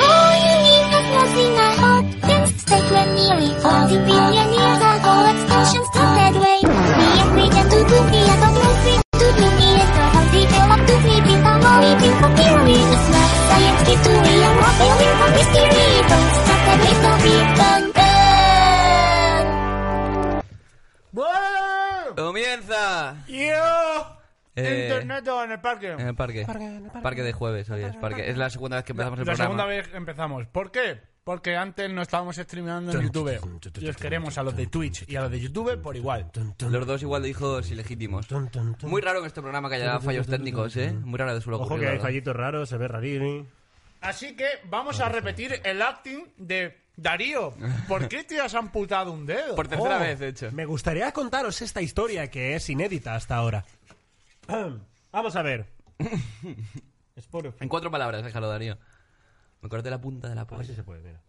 all you Comienza Eh, Internet o en el parque. En el parque. Parque de jueves, hoy es parque. Es la segunda vez que empezamos el La programa. segunda vez empezamos. ¿Por qué? Porque antes no estábamos streameando en YouTube. Y os queremos a los de Twitch y a los de YouTube por igual. Los dos igual de hijos ilegítimos. Muy raro en este programa que haya fallos técnicos, ¿eh? Muy raro de suelo Ojo que hay fallitos raros, se ve rarini. Así que vamos a repetir el acting de Darío. ¿Por qué te has amputado un dedo? Por tercera Oh, vez, de hecho. Me gustaría contaros esta historia que es inédita hasta ahora. Vamos a ver. En cuatro palabras, déjalo, Darío. Me corté la punta de la A ver si se puede, mira.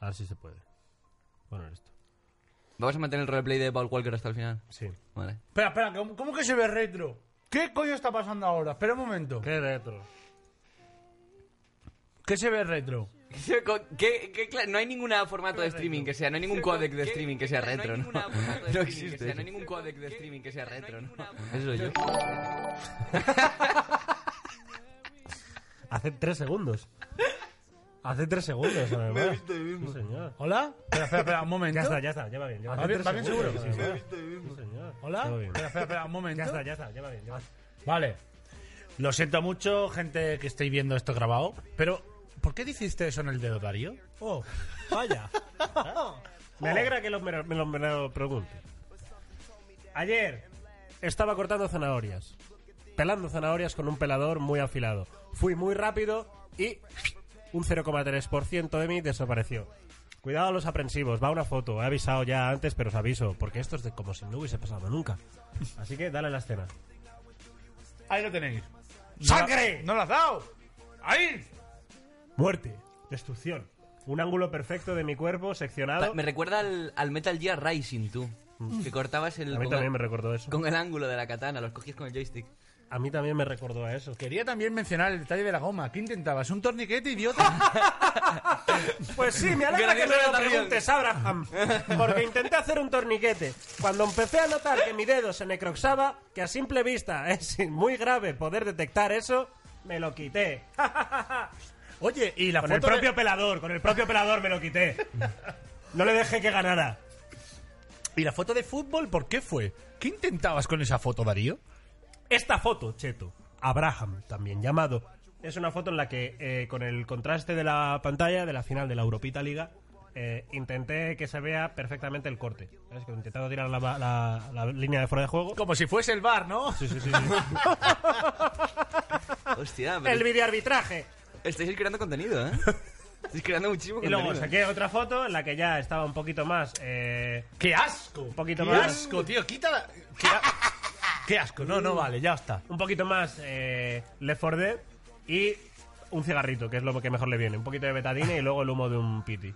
A ver si se puede. Bueno, esto. Vamos a mantener el roleplay de Paul Walker hasta el final. Sí. Vale. Espera, espera, ¿cómo, cómo que se ve retro? ¿Qué coño está pasando ahora? Espera un momento. Qué retro. ¿Qué se ve retro? ¿Qué, qué cla- no hay ningún formato de streaming que sea, no hay ningún codec de streaming que sea retro, ¿no? No existe. No hay ningún codec de streaming que sea retro, ¿no? Eso soy yo. Hace tres segundos. Hace tres segundos, además. Sí, señor. ¿Hola? Espera, espera, espera, un momento. Ya está, ya está, ya va bien. ya va ¿Va bien- Hace va tres bien segundos, seguro? además. Sí, señor. ¿Hola? Espera, espera, espera, un momento. Ya está, ya está, ya va bien. ya va. Vale. Lo siento mucho, gente que estéis viendo esto grabado, pero ¿por qué dijiste eso en el dedo, Darío? Oh, vaya. Me alegra que lo- me, lo- me lo, me lo pregunte. Ayer estaba cortando zanahorias. Pelando zanahorias con un pelador muy afilado. Fui muy rápido y un 0,3% de mí desapareció. Cuidado a los aprensivos, va una foto. He avisado ya antes, pero os aviso, porque esto es de como si no hubiese pasado nunca. Así que dale a la escena. Ahí lo tenéis. ¡Sangre! ¡No lo has dado! ¡Ahí! Muerte, destrucción. Un ángulo perfecto de mi cuerpo seccionado. Me recuerda al, al Metal Gear Rising, tú. Que cortabas el... A mí con también el- me recordó eso. Con el ángulo de la katana, los cogías con el joystick. A mí también me recordó a eso. Quería también mencionar el detalle de la goma. ¿Qué intentabas? ¿Un torniquete, idiota? Pues sí, me alegra que me Graciosa lo preguntes, Abraham. Porque intenté hacer un torniquete. Cuando empecé a notar que mi dedo se necroxaba, que a simple vista es muy grave poder detectar eso, me lo quité. Oye, y la Con foto el propio de... pelador, con el propio pelador me lo quité. No le dejé que ganara. ¿Y la foto de fútbol por qué fue? ¿Qué intentabas con esa foto, Darío? Esta foto, Cheto, Abraham, también llamado, es una foto en la que, eh, con el contraste de la pantalla de la final de la Europita Liga, eh, intenté que se vea perfectamente el corte. ¿Sabes? Que he intentado tirar la, la- la línea de fuera de juego. Como si fuese el bar, ¿no? Sí, sí, sí, sí. Hostia, pero el videoarbitraje. Estáis creando contenido, ¿eh? Estáis creando muchísimo Y luego contenido. saqué otra foto en la que ya estaba un poquito más. eh, ¡Qué asco! Un poquito ¡Qué más. asco, tío! Quita... ¡Qué, a- qué asco! No, no vale, ya está. un poquito más eh, Left 4 Dead y un cigarrito, que es lo que mejor le viene. Un poquito de betadine y luego el humo de un piti.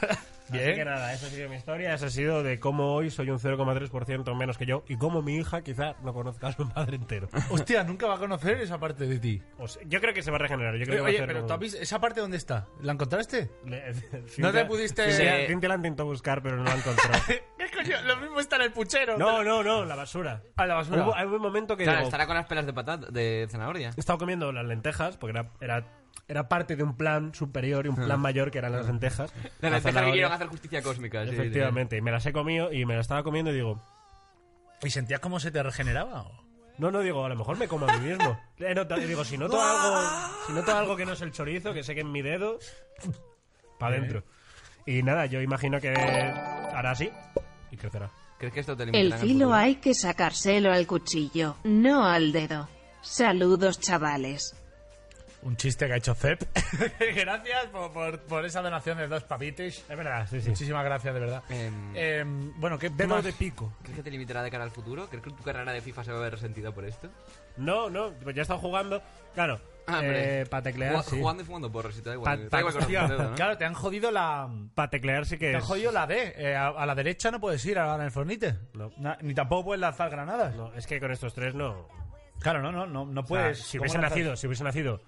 Así que Bien. nada, esa ha sido mi historia. Esa ha sido de cómo hoy soy un 0,3% menos que yo y cómo mi hija quizá no conozca a su madre entero. Hostia, nunca va a conocer esa parte de ti. O sea, yo creo que se va a regenerar. Yo creo que va a Oye, pero como- ¿tú has visto esa parte dónde está? ¿La encontraste? Le- No te Cintia- pudiste- Cintia- Cintia la intentó buscar, pero no la encontró. ¿Qué coño? Lo mismo está en el puchero. no, no, no, la basura. A la basura. Hubo, hubo un momento que Claro, digo, estará con las pelas de patata, de zanahoria. he estado comiendo las lentejas porque era, era, era parte de un plan superior y un plan mayor que eran las lentejas. La La lenteja que quisieron hacer justicia cósmica. sí, sí. Efectivamente, y me las he comido y me las estaba comiendo y digo, ¿Y sentías cómo se te regeneraba? o? no, no, digo, a lo mejor me como a mí mismo. He notado- digo, si noto algo, si noto algo que no es el chorizo, que sé que en mi dedo, para adentro. Y nada, yo imagino que hará así y crecerá. ¿Crees que esto te El filo hay que sacárselo al cuchillo, no al dedo. Saludos, chavales. Un chiste que ha hecho Zep. gracias por, por- por esa donación de dos papites. Es verdad, sí, sí. Muchísimas gracias, de verdad. Em, Eh, bueno, ¿qué Dedo más? de pico. ¿Crees que te limitará de cara al futuro? ¿Crees que tu carrera de FIFA se va a ver resentida por esto? No, no, pues ya he estado jugando. Claro, Ah, hombre. eh, para teclear, Jugua- sí. Jugando y fumando porros, si te da igual. Pa- da igual ¿no? Claro, te han jodido la... Para teclear sí que Te han jodido la D. Eh, a, a la derecha no puedes ir ahora en el Fornite. No. Na- ni tampoco puedes lanzar granadas. No, es que con estos tres no... Claro, no, no, no, no O sea, puedes. si ¿Cómo hubiese lanzas? nacido, si hubiese nacido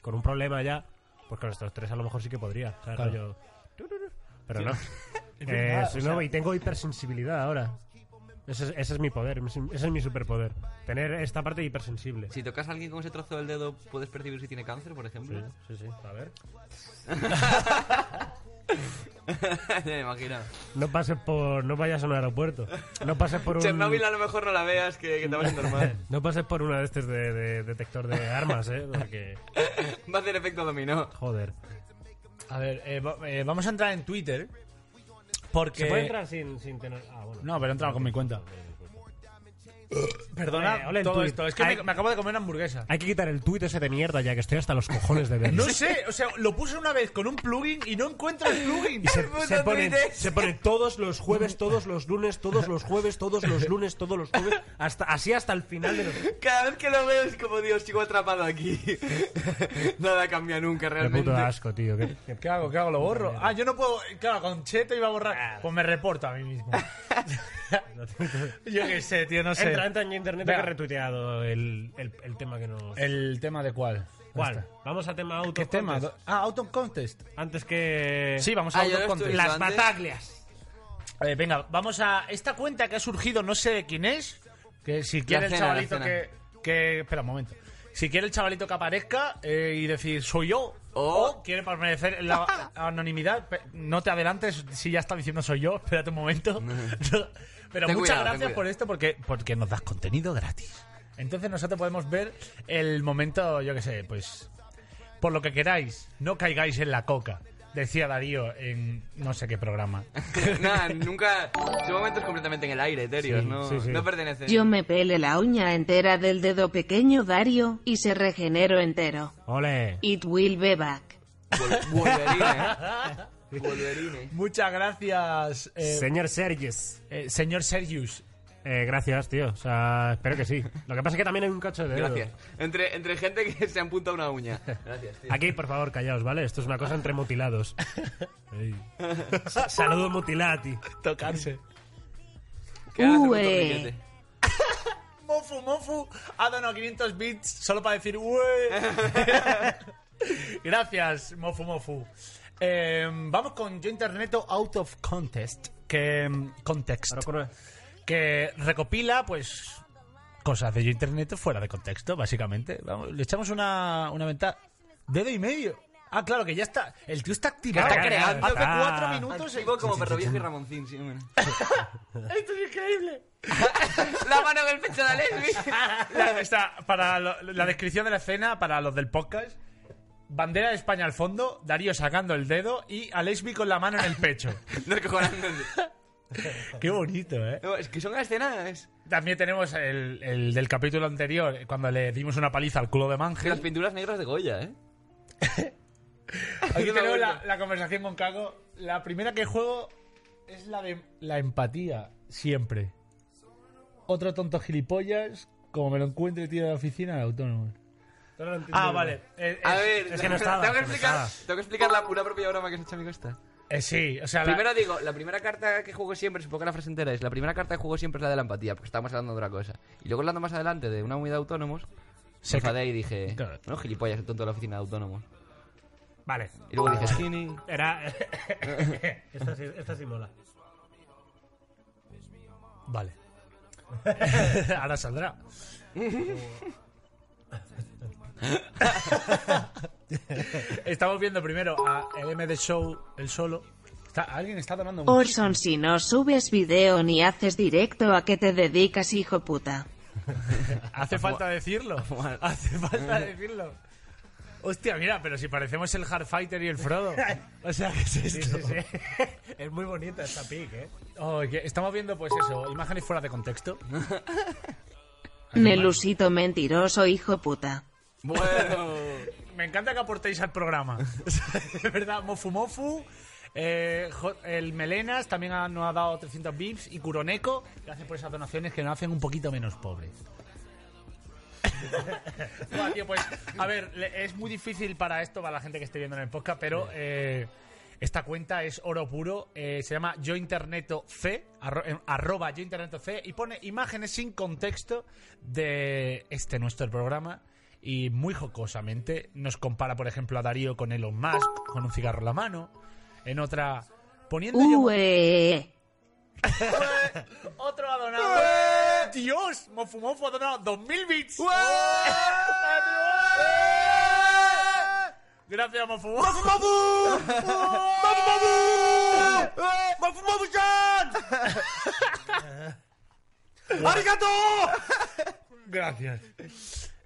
con un problema ya, pues con estos tres a lo mejor sí que podría. ¿sabes? Claro. Rollo- Pero no. Eh, o no, sea- y tengo hipersensibilidad ahora. Ese es, ese es mi poder, ese es mi superpoder. Tener esta parte hipersensible. Si tocas a alguien con ese trozo del dedo, ¿puedes percibir si tiene cáncer, por ejemplo? sí, sí. A ver. Ya me imagino. No pases por... No vayas a un aerropuerto. No pases por un... Chernobyl a lo mejor no la veas, que, que te va a normal. No pases por una de estos de, de detector de armas, ¿eh? Porque... Va a hacer efecto dominó. Joder. A ver, eh, va- eh, vamos a entrar en Twitter. Porque. ¿Se puede entrar sin, sin tener...? Ah, bueno. No, pero he entrado con mi cuenta. Perdona el todo esto. Es que Ay. me, me acabo de comer una hamburguesa. Hay que quitar el tuit ese de mierda ya que estoy hasta los cojones de verlo. No sé, o sea, lo puse una vez con un plugin y no encuentro el plugin. Y se, se ponen, se ponen todos los jueves, todos los lunes, todos los jueves, todos los lunes, todos los jueves, hasta, así hasta el final de los... Cada vez que lo veo es como, Dios, sigo atrapado aquí. Nada cambia nunca, Qué realmente. puto asco, tío. qué- qué- ¿Qué hago? ¿Qué hago? ¿Lo borro? Ah, yo no puedo. Claro, con Cheto iba a borrar. Pues me reporto a mí mismo. yo qué sé, tío, no sé. Entra, entra en internet que he retuiteado el, el, el tema que nos... El tema de cuál. ¿Cuál? Vamos a tema auto. ¿Qué tema? Ah, Auto Contest. Antes que... Sí, vamos a Ah, yo Auto lo Contest. Las antes. bataglias. Eh, venga, vamos a esta cuenta que ha surgido, no sé de quién es. Que si quiere el cena, la chavalito cena. que, que. Espera un momento. Si quiere el chavalito que aparezca eh, y decir soy yo. O- O quiere permanecer en la anonimidad. No te adelantes si ya está diciendo soy yo. Espérate un momento. Pero Ten muchas cuidado, gracias por esto porque, porque nos das contenido gratis. Entonces nosotros podemos ver el momento, yo qué sé, pues. Por lo que queráis, no caigáis en la coca. Decía Darío en no sé qué programa. Nada, nunca. Son momentos completamente en el aire, Sí, no, sí, sí. no pertenecen. Yo me pele la uña entera del dedo pequeño Dario y se regenero entero. Ole. It will be back. Vol- Wolverine, ¿eh? Wolverine. Muchas gracias, eh, Señor Sergis. eh, señor Sergius. Eh, gracias, tío. O sea, espero que sí. Lo que pasa es que también hay un cacho de dedo. Gracias. Entre, entre gente que se amputa una uña. Gracias, tío. Aquí, por favor, callaos, ¿vale? Esto es una cosa entre mutilados. Ey. Saludos mutilati. Tocarse. Torniquete. Mofu, Mofu ha donado 500 bits solo para decir "Ue". Gracias, Mofu, Mofu. Eh, vamos con Yo Interneto Out of Contest. Que, context. Ahora con- que recopila, pues, cosas de Internet fuera de contexto, básicamente. Vamos, le echamos una, una ventaja. Dedo y medio. Ah, claro, que ya está. El tío está activado. Está creando. Hace cuatro minutos. Activo como perro viejo y Ramoncín, sí, hombre. Esto es increíble. La mano en el pecho de Lesbi. Está, para lo- la descripción de la escena, para los del podcast, bandera de España al fondo, Darío sacando el dedo y Alesbi con la mano en el pecho. Descojonándose. Qué bonito, ¿eh? No, es que son escenas. También tenemos el, el del capítulo anterior, cuando le dimos una paliza al culo de Que las Mangel. pinturas negras de Goya, ¿eh? Aquí tenemos la, la conversación con Cago. La primera que juego es la de la empatía, siempre. Otro tonto gilipollas, como me lo encuentre tío de la oficina, el autónomo. Ah, vale. Eh, A es- ver, es que no estaba, tengo que que no explicar, estaba. tengo que explicar la pura propia broma que has hecho a mi costa. Eh, sí, o sea, la- Primero digo, la primera carta que juego siempre, supongo que la frase entera es, la primera carta que juego siempre es la de la empatía, porque estábamos hablando de otra cosa. Y luego hablando más adelante de una unidad de autónomos, Se enfadé y dije, Claro. no, gilipollas, el tonto de la oficina de autónomos. Vale. Y luego dije, skinny. Era... esta, sí, esta sí mola. Vale. Ahora saldrá. Estamos viendo primero a el M de Show, el solo. Está- alguien está donando mucho. Orson, si no subes video ni haces directo, ¿a qué te dedicas, hijo puta? Hace falta decirlo. Hace falta decirlo. Hostia, mira, pero si parecemos el Hardfighter y el Frodo. O sea, ¿qué es esto? es muy bonita esta pic, ¿eh? Oh, estamos viendo, pues eso, imágenes fuera de contexto. Nelusito mentiroso, hijo puta. Bueno. me encanta que aportéis al programa. de verdad, Mofu Mofu. eh, el Melenas también ha- nos ha dado 300 bips y Kuroneko, gracias por esas donaciones que nos hacen un poquito menos pobres. Buah, tío, pues, a ver, le- es muy difícil para esto, para la gente que esté viendo en el podcast, pero eh, esta cuenta es oro puro. eh, se llama Yo Interneto C, arro- arroba Yo Interneto C, y pone imágenes sin contexto de este nuestro programa. Y muy jocosamente nos compara, por ejemplo, a Darío con Elon Musk, con un cigarro en la mano. En otra, poniendo yo- Ue. otro ha donado. Dios, Mofu Mofu ha donado 2000 bits. Gracias, Mofu Mofu. Gracias.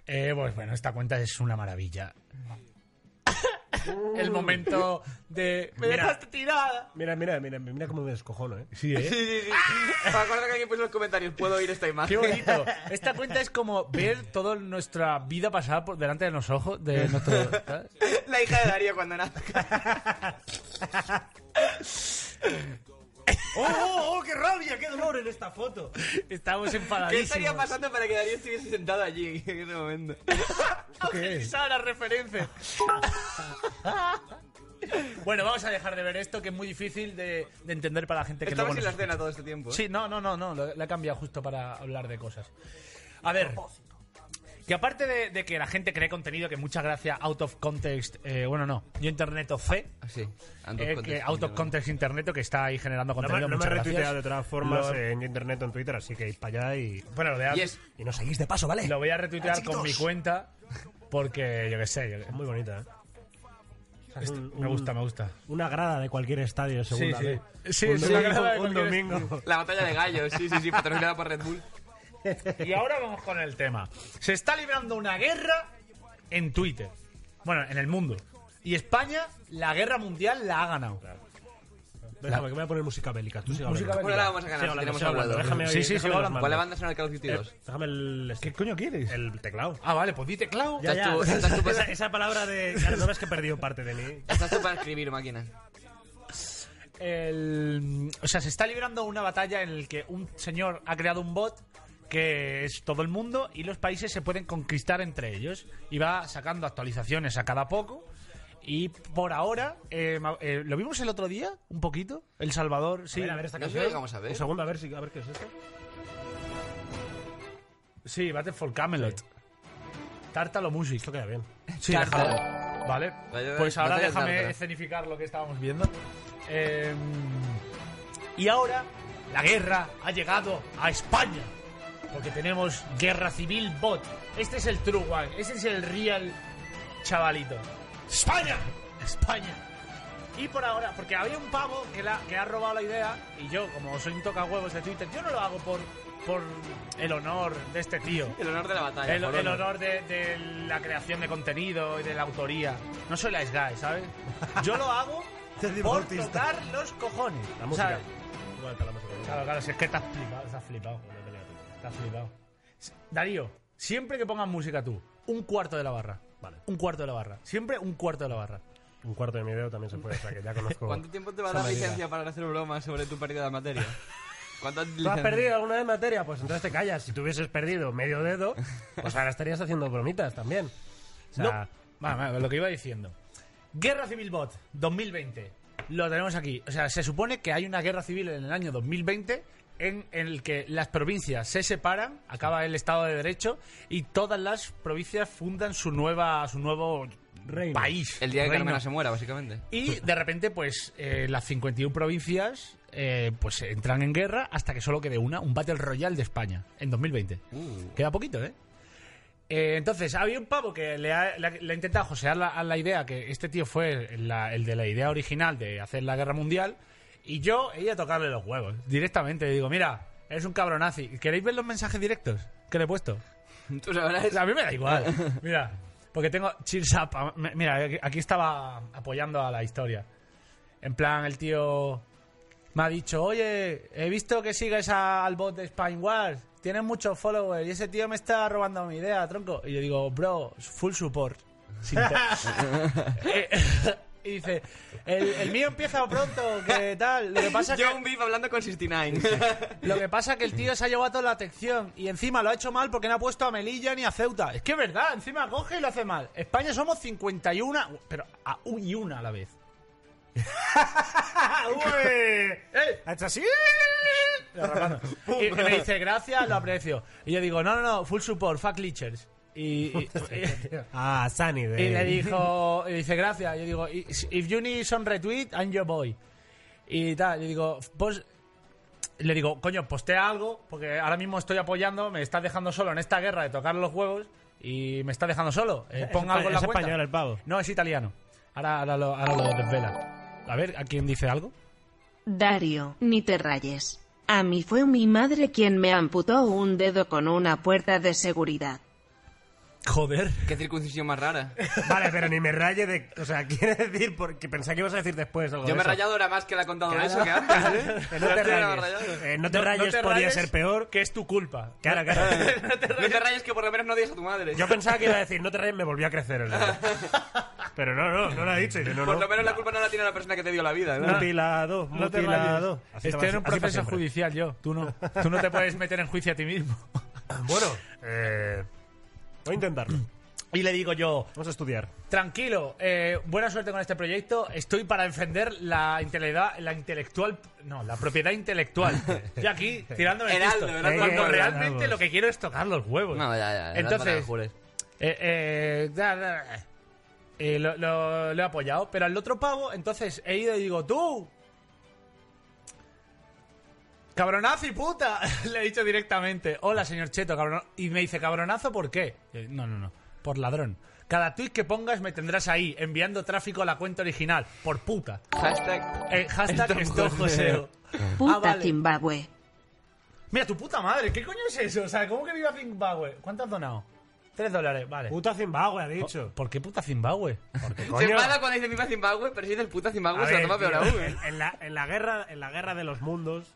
Eh, pues bueno, esta cuenta es una maravilla. El momento de. ¡Me Mira. dejaste tirada! Mira, mira, mira, mira cómo me descojono, ¿eh? Sí, ¿eh? Sí, sí, sí. Acuerdo que alguien puso en los comentarios, puedo oír esta Qué imagen. bonito. Esta cuenta es como ver toda nuestra vida pasada por delante de los ojos de nuestro. ¿sabes? La hija de Darío cuando nace. ¡Oh, oh, oh! ¡Qué rabia! ¡Qué dolor en esta foto! Estamos ¿Qué enfadadísimos. estaría pasando para que Darío estuviese sentado allí en ese momento? ¿Qué es? la referencia. bueno, vamos a dejar de ver esto, que es muy difícil de, de entender para la gente que Estamos luego en la escena todo este tiempo. ¿eh? Sí, no, no, no, no, lo, lo he cambiado justo para hablar de cosas. A ver, que aparte de, de que la gente cree contenido, que muchas gracias, out of context, eh, bueno, no, yo internet of C, Ah, sí. Out of eh, context, que out of sí, context internet que está ahí generando No contenido. no me he retuiteado de todas formas Lo- en internet o en Twitter, así que id para allá y, Bueno, lo voy a, Yes. y nos seguís de paso, ¿vale? lo voy a retuitear con mi cuenta porque yo qué sé, yo Es muy bonita, ¿eh? O sea, es un- me gusta, me gusta. Una grada de cualquier estadio segunda sí. B. Sí, un domingo, un cualquier domingo. La batalla de gallos, sí, sí, sí, patrocinada por Red Bull. Y ahora vamos con el tema. Se está librando una guerra en Twitter. Bueno, en el mundo. Y España, la guerra mundial la ha ganado. Déjame, que me voy a poner música bélica. Tú sigue Música hablando. Bueno, ahora vamos a ganar, Sigue si tenemos hablando. hablado. Déjame Sí, oír, sí, déjame sigo los hablando. ¿Cuál mandos. banda sonora de Call of Duty 2? Eh, Déjame el, este, ¿Qué coño quieres? el teclado. Ah, vale, pues di teclado. Ya, Estás ya. tú- estás tú- esa, esa palabra de... Claro, no ves que he perdido parte de mí. Estás tú para escribir, máquina. El- o sea, se está librando una batalla en la que un señor ha creado un bot que es todo el mundo y los países se pueden conquistar entre ellos y va sacando actualizaciones a cada poco y por ahora eh, eh, lo vimos el otro día un poquito El Salvador sí A ver, a ver esta No sé canción. vamos a ver. Un segundo, a ver, si, a ver qué es esto. sí Battleful Camelot Tártalo Music Esto queda bien. Sí, Tártalo. déjalo. Vale. Pues ahora déjame escenificar lo que estábamos viendo. Eh, y ahora la guerra ha llegado a España. Porque tenemos guerra civil bot. Este es el true one. Este es el real chavalito. España. España. Y por ahora, porque había un pavo que, la, que ha robado la idea, y yo, como soy un tocahuevos de Twitter, yo no lo hago por, por el honor de este tío. El honor de la batalla. El, el honor. de, de la creación de contenido y de la autoría. No soy la guy, ¿sabes? Yo lo hago por tocar los cojones. La música. claro, claro, si es que has flipado, has flipado. Flipado. Darío, siempre que pongas música tú, un cuarto de la barra. Vale. Un cuarto de la barra. Siempre un cuarto de la barra. Un cuarto de mi dedo también se puede, o sea que ya conozco... ¿Cuánto tiempo te va a dar medida. licencia para hacer bromas sobre tu pérdida de materia? ¿Cuántas ¿Tú has perdido alguna vez materia? Pues entonces te callas. Si tú hubieses perdido medio dedo, pues ahora estarías haciendo bromitas también. O sea, No. Vale, lo que iba diciendo. Guerra Civil Bot 2020. Lo tenemos aquí. O sea, se supone que hay una guerra civil en el año 2020 en el que las provincias se separan, acaba el Estado de Derecho y todas las provincias fundan su nueva su nuevo Reino. país. El día que. Carmena se muera, básicamente. Y de repente, pues, eh, las 51 provincias eh, pues entran en guerra hasta que solo quede una, un Battle Royale de España, en 2020. Queda poquito, ¿eh? Eh, entonces, había un pavo que le ha, le ha- le ha intentado josear la, a la idea que este tío fue la- el de la idea original de hacer la guerra mundial. Y yo he ido a tocarle los huevos directamente. Digo, mira, eres un cabronazi. ¿Queréis ver los mensajes directos que le he puesto? Tú sabrás. A mí me da igual. Mira, porque tengo cheers up. Mira, aquí- estaba apoyando a la historia. En plan, el tío me ha dicho, oye, he visto que sigues al bot de Spine Wars. Tienes muchos followers y ese tío me está robando mi idea, tronco. Y yo digo, bro, full support. Sin Eh, y dice, el, el mío empieza pronto, que tal. Lo que pasa Yo que... un beef hablando con 69. Lo que pasa es que el tío se ha llevado toda la atención y encima lo ha hecho mal porque no ha puesto a Melilla ni a Ceuta. Es que es verdad, encima coge y lo hace mal. España somos 51, pero a u- y una a la vez. ¡Eh! Ha hecho así. Y me dice, gracias, lo aprecio. Y yo digo, no, no, no, full support, fuck leechers. Y, y- Ah, Sunny y le dijo, y dice, gracias. Y yo digo, if you need some retweet, I'm your boy. Y tal, y digo, pues... Le digo, coño, postea algo, porque ahora mismo estoy apoyando, me estás dejando solo en esta guerra de tocar los huevos y me está dejando solo. Eh, pon algo en la es cuenta. español el pavo. No, es italiano. Ahora, ahora, lo, ahora lo desvela. A ver, ¿a quién dice algo? Dario, ni te rayes. A mí fue mi madre quien me amputó un dedo con una puerta de seguridad. Joder. Qué circuncisión más rara. Vale, pero ni me raye de... O sea, quiere decir... Porque pensaba que ibas a decir después algo Yo de me he eso. rayado ahora más que la ha contado Claro. eso que antes, ¿eh? Que no te rayes. Eh, no te rayes podía rayes, ser peor. Que es tu culpa. Claro, claro. No te rayes que por lo menos no odias a tu madre. Yo pensaba que iba a decir, no te rayes, me volvió a crecer el dedo. Pero no, no, no lo ha dicho. Y dice, no, Por no. lo menos la culpa no la tiene la persona que te dio la vida, ¿no? Mutilado, No te mutilado. rayes. Así te Estoy en un así para proceso siempre. judicial yo. Tú no. Tú no te puedes meter en juicio a ti mismo. Bueno, eh, voy a intentarlo. Y le digo yo, Vamos a estudiar. tranquilo, eh, buena suerte con este proyecto. Estoy para defender la intelectual, la intelectual, no, la propiedad intelectual. Yo aquí tirándome el Heraldo, pisto. heraldo, Cuando heraldo. realmente lo que quiero es tocar los huevos. No, ya, ya. ya, Entonces. Eh, eh, da, da, eh, lo, lo- lo he apoyado. Pero al otro pavo, entonces he ido y digo, tú. Cabronazo y puta. Le he dicho directamente. Hola, señor Cheto, cabrón. Y me dice, cabronazo, ¿por qué? Eh, No, no, no. Por ladrón. Cada tweet que pongas me tendrás ahí, enviando tráfico a la cuenta original. Por puta. Hashtag. Eh, hashtag Stop Joseo. Puta Ah, vale. Zimbabue. Mira, tu puta madre, ¿qué coño es eso? O sea, ¿cómo que viva Zimbabue? ¿Cuánto has donado? Tres dólares, vale. Puta Zimbabue, ha dicho. ¿Por qué puta Zimbabue? Se Coño. enfada cuando dice viva Zimbabue, pero si dice el puta Zimbabue A se ver, toma peor tío, aún, ¿eh? la, en la guerra, en la guerra de los mundos,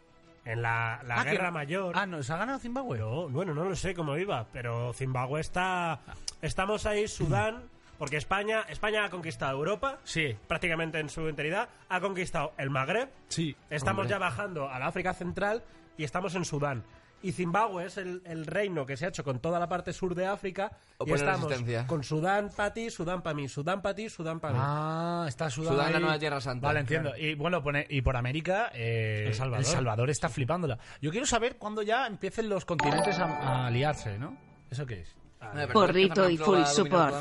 en la, la Ah, que- guerra mayor. Ah, ¿nos ha ganado Zimbabue? No, bueno, no lo sé cómo iba, pero Zimbabue está. Estamos ahí, Sudán, porque España, España ha conquistado Europa, Sí. prácticamente en su enteridad, ha conquistado el Magreb, Sí. estamos ya bajando a la África Central y estamos en Sudán. Y Zimbabue es el, el reino que se ha hecho con toda la parte sur de África y estamos con Sudán para ti, Sudán para mí, Sudán para ti, Sudán para mí. Ah, está Sudán. Sudán, la nueva Tierra Santa. Vale, entiendo. Y bueno, pone, y por América, eh, El Salvador. está flipándola. Yo quiero saber cuándo ya empiecen los continentes a, a aliarse, ¿no? ¿Eso qué es? Porrito ¿no es y full support.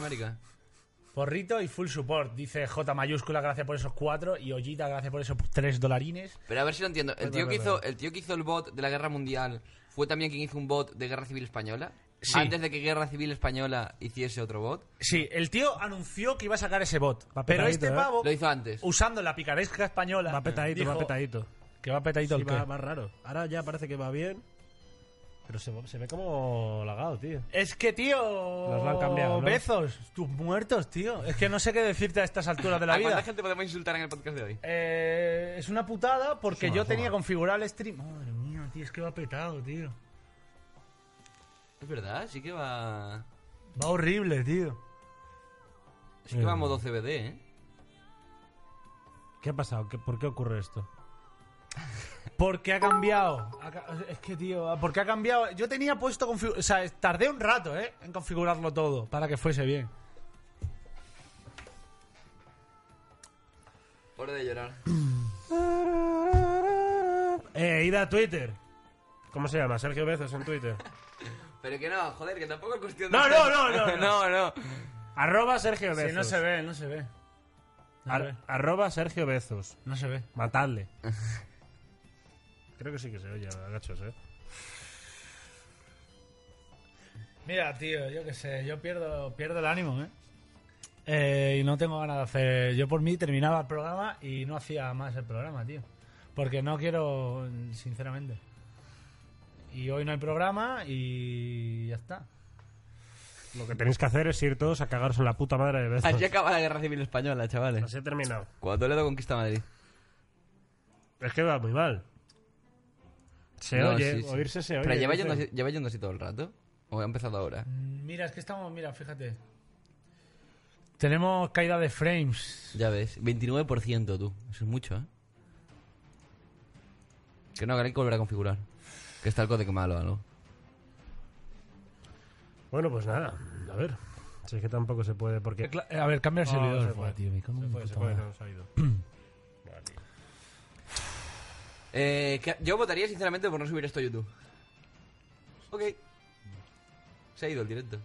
Porrito y full support. Dice J mayúscula, gracias por esos cuatro. Y Ollita, gracias por esos tres dolarines. Pero a ver si lo entiendo. El tío, que hizo, el tío que hizo el bot de la guerra mundial fue también quien hizo un bot de guerra civil española. Sí. Antes de que guerra civil española hiciese otro bot. Sí, el tío anunció que iba a sacar ese bot. Va Pero petadito, este ¿eh? pavo, Lo hizo antes. usando la picaresca española, Va petadito, dijo va petadito. que va petadito Sí, el qué. va, va raro. Ahora ya parece que va bien. Pero se, se ve como lagado, tío. Es que, tío. Nos lo han cambiado, ¿no? Bezos, tus muertos, tío. Es que no sé qué decirte a estas alturas de la ¿A cuánta vida. gente podemos insultar en el podcast de hoy? Eh, es una putada porque yo tenía configurado el stream. Madre mía, tío, es que va petado, tío. Es verdad, sí que va. Va horrible, tío. Sí que va a modo CBD, ¿eh? ¿Qué ha pasado? ¿Qué- ¿Por qué ocurre esto? Porque ha cambiado. Es que, tío, porque ha cambiado. Yo tenía puesto. O sea, tardé un rato, ¿eh? En configurarlo todo para que fuese bien. Por de llorar. Eh, ida a Twitter. ¿Cómo se llama? Sergio Bezos en Twitter. Pero que no, joder, que tampoco es cuestión de. No, no, no, no, no. no, no. Arroba Sergio Bezos. Sí, no se ve, no se ve. No se Ar- ve. arroba Sergio Bezos. No se ve. Matadle. Creo que sí que se oye, agachos, eh. Mira, tío, yo qué sé, yo pierdo, pierdo el ánimo, ¿eh? Eh, Y no tengo ganas de hacer. Yo por mí terminaba el programa y no hacía más el programa, tío. Porque no quiero, sinceramente. Y hoy no hay programa y ya está. Lo que tenéis que hacer es ir todos a cagaros en la puta madre de Bezos. Así acaba la guerra civil española, chavales. Así he terminado. Cuando Toledo conquista Madrid. Es que va muy mal. Se No, oye, sí, sí. oírse se oye. Pero lleva yendo, así- lleva yendo así todo el rato. ¿O ha empezado ahora? Mm, Mira, es que estamos, mira, fíjate. Tenemos caída de frames. Ya ves, 29% tú. Eso es mucho, ¿eh? Que no, que hay que volver a configurar. Que está el código malo o algo. Bueno, pues nada. A ver. Si es que tampoco se puede porque... A ver, cambia el servidor. se fue. tío, me Se fue, se fue, no, se ha ido. Vale, tío. Eh, yo votaría sinceramente por no subir esto a YouTube. Ok. Se ha ido el directo.